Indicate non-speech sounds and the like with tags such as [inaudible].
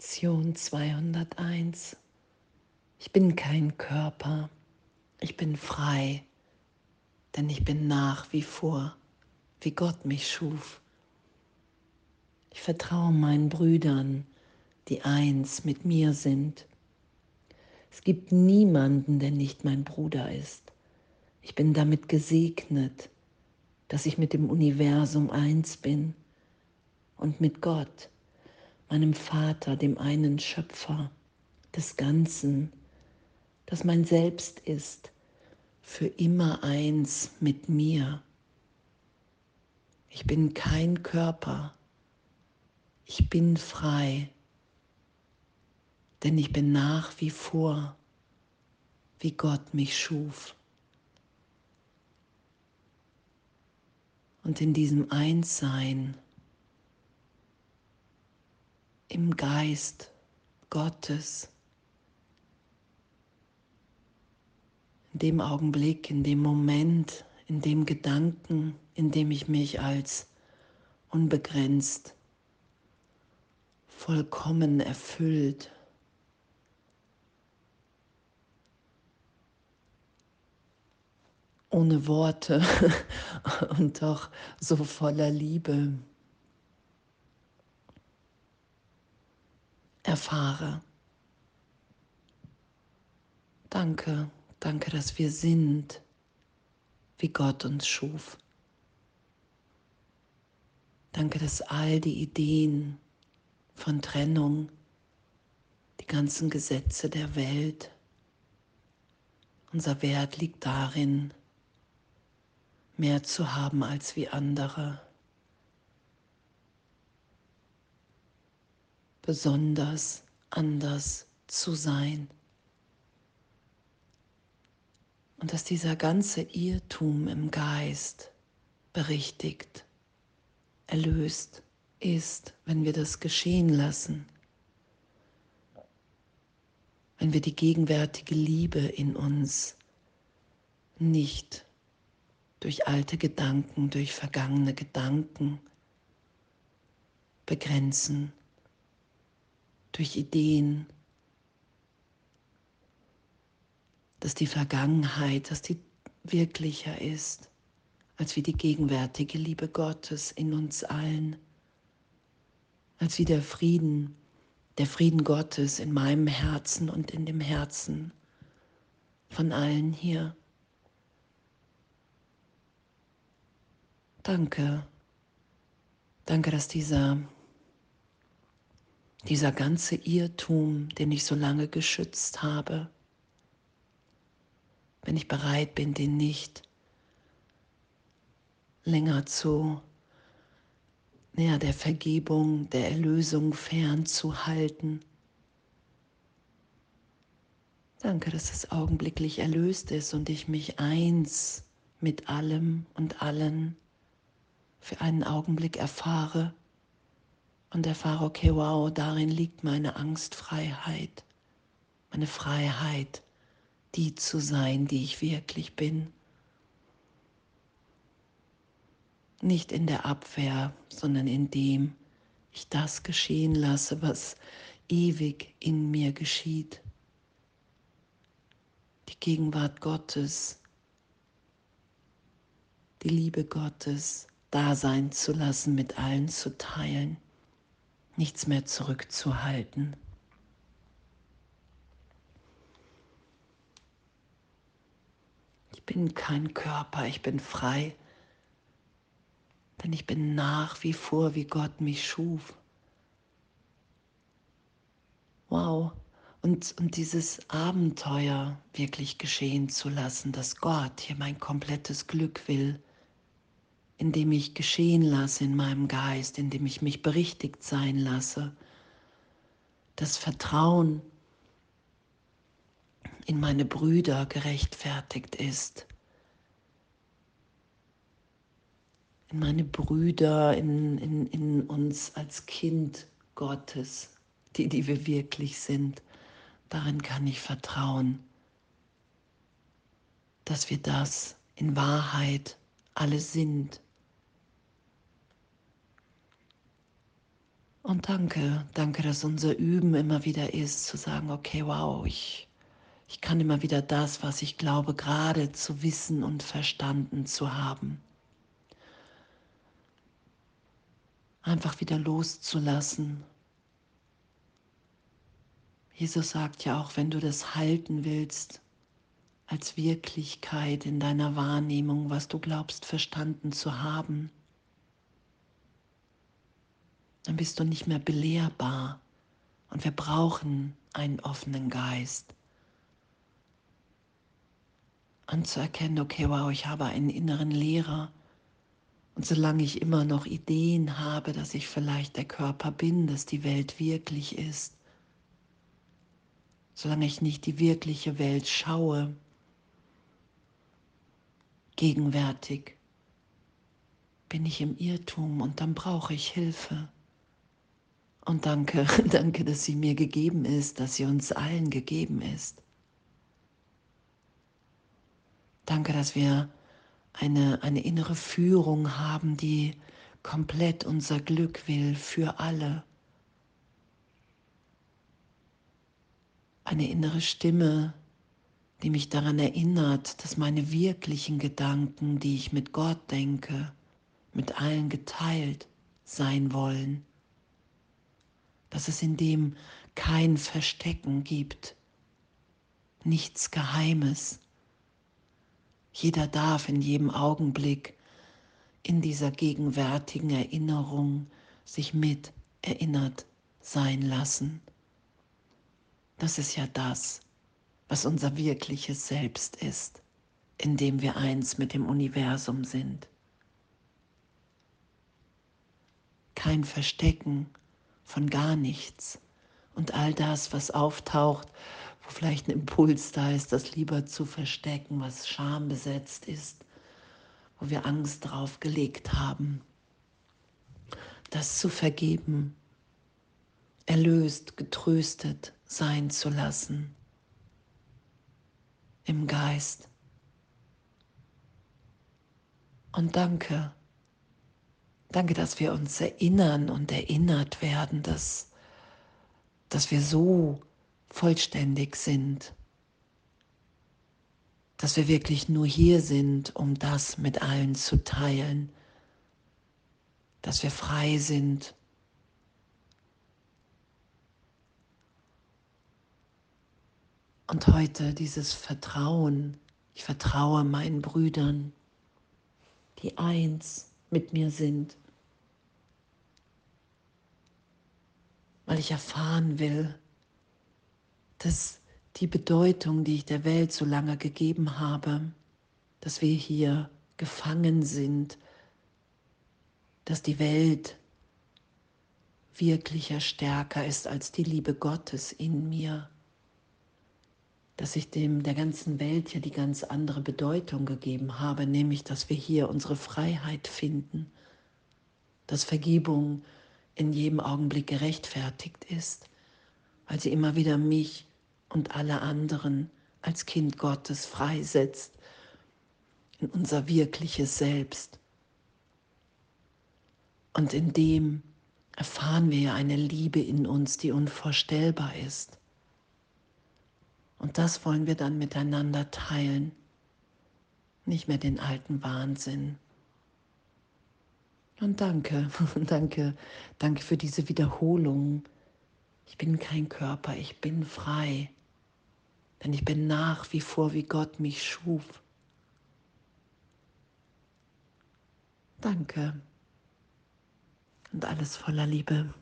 Lektion 201. Ich bin kein Körper, ich bin frei, denn ich bin nach wie vor, wie Gott mich schuf. Ich vertraue meinen Brüdern, die eins mit mir sind. Es gibt niemanden, der nicht mein Bruder ist. Ich bin damit gesegnet, dass ich mit dem Universum eins bin und mit Gott meinem Vater, dem einen Schöpfer des Ganzen, das mein Selbst ist, für immer eins mit mir. Ich bin kein Körper, ich bin frei, denn ich bin nach wie vor, wie Gott mich schuf. Und in diesem Einssein, im Geist Gottes. In dem Augenblick, in dem Moment, in dem Gedanken, in dem ich mich als unbegrenzt, vollkommen erfüllt, ohne Worte [laughs] und doch so voller Liebe erfahre. Danke, danke, dass wir sind, wie Gott uns schuf. Danke, dass all die Ideen von Trennung, die ganzen Gesetze der Welt, unser Wert liegt darin, mehr zu haben als wie andere. Besonders anders zu sein. Und dass dieser ganze Irrtum im Geist berichtigt, erlöst ist, wenn wir das geschehen lassen, wenn wir die gegenwärtige Liebe in uns nicht durch alte Gedanken, durch vergangene Gedanken begrenzen durch Ideen, dass die Vergangenheit, dass die wirklicher ist, als wie die gegenwärtige Liebe Gottes in uns allen, als wie der Frieden, der Frieden Gottes in meinem Herzen und in dem Herzen von allen hier. Danke, danke, dass dieser dieser ganze Irrtum, den ich so lange geschützt habe, wenn ich bereit bin, den nicht länger zu ja, der Vergebung, der Erlösung fernzuhalten. Danke, dass es augenblicklich erlöst ist und ich mich eins mit allem und allen für einen Augenblick erfahre und erfahre, okay, wow, darin liegt meine Angstfreiheit, meine Freiheit, die zu sein, die ich wirklich bin. Nicht in der Abwehr, sondern in dem ich das geschehen lasse, was ewig in mir geschieht. Die Gegenwart Gottes, die Liebe Gottes da sein zu lassen, mit allen zu teilen nichts mehr zurückzuhalten. Ich bin kein Körper, ich bin frei, denn ich bin nach wie vor, wie Gott mich schuf. Wow. Und, und dieses Abenteuer wirklich geschehen zu lassen, dass Gott hier mein komplettes Glück will, indem ich geschehen lasse in meinem Geist, indem ich mich berichtigt sein lasse. Das Vertrauen in meine Brüder gerechtfertigt ist. In meine Brüder, in, in, in uns als Kind Gottes, die, die wir wirklich sind. Darin kann ich vertrauen, dass wir das in Wahrheit alle sind Und danke, danke, dass unser Üben immer wieder ist, zu sagen, okay, wow, ich, ich kann immer wieder das, was ich glaube, gerade zu wissen und verstanden zu haben. Einfach wieder loszulassen. Jesus sagt ja auch, wenn du das halten willst als Wirklichkeit in deiner Wahrnehmung, was du glaubst verstanden zu haben, dann bist du nicht mehr belehrbar. Und wir brauchen einen offenen Geist. Anzuerkennen, okay, wow, ich habe einen inneren Lehrer. Und solange ich immer noch Ideen habe, dass ich vielleicht der Körper bin, dass die Welt wirklich ist, solange ich nicht die wirkliche Welt schaue, gegenwärtig, bin ich im Irrtum und dann brauche ich Hilfe. Und danke, [laughs] danke, dass sie mir gegeben ist, dass sie uns allen gegeben ist. Danke, dass wir eine, eine innere Führung haben, die komplett unser Glück will für alle. Eine innere Stimme, die mich daran erinnert, dass meine wirklichen Gedanken, die ich mit Gott denke, mit allen geteilt sein wollen dass es in dem kein Verstecken gibt, nichts Geheimes. Jeder darf in jedem Augenblick in dieser gegenwärtigen Erinnerung sich mit erinnert sein lassen. Das ist ja das, was unser wirkliches Selbst ist, in dem wir eins mit dem Universum sind. Kein Verstecken, von gar nichts. Und all das, was auftaucht, wo vielleicht ein Impuls da ist, das lieber zu verstecken, was schambesetzt ist, wo wir Angst drauf gelegt haben, das zu vergeben, erlöst, getröstet sein zu lassen im Geist. Und danke Danke, dass wir uns erinnern und erinnert werden, dass, dass wir so vollständig sind, dass wir wirklich nur hier sind, um das mit allen zu teilen, dass wir frei sind. Und heute dieses Vertrauen, ich vertraue meinen Brüdern, die eins mit mir sind, weil ich erfahren will, dass die Bedeutung, die ich der Welt so lange gegeben habe, dass wir hier gefangen sind, dass die Welt wirklicher stärker ist als die Liebe Gottes in mir dass ich dem der ganzen Welt ja die ganz andere Bedeutung gegeben habe, nämlich dass wir hier unsere Freiheit finden, dass Vergebung in jedem Augenblick gerechtfertigt ist, weil sie immer wieder mich und alle anderen als Kind Gottes freisetzt in unser wirkliches Selbst. Und in dem erfahren wir ja eine Liebe in uns, die unvorstellbar ist. Und das wollen wir dann miteinander teilen, nicht mehr den alten Wahnsinn. Und danke, [laughs] danke, danke für diese Wiederholung. Ich bin kein Körper, ich bin frei, denn ich bin nach wie vor, wie Gott mich schuf. Danke und alles voller Liebe.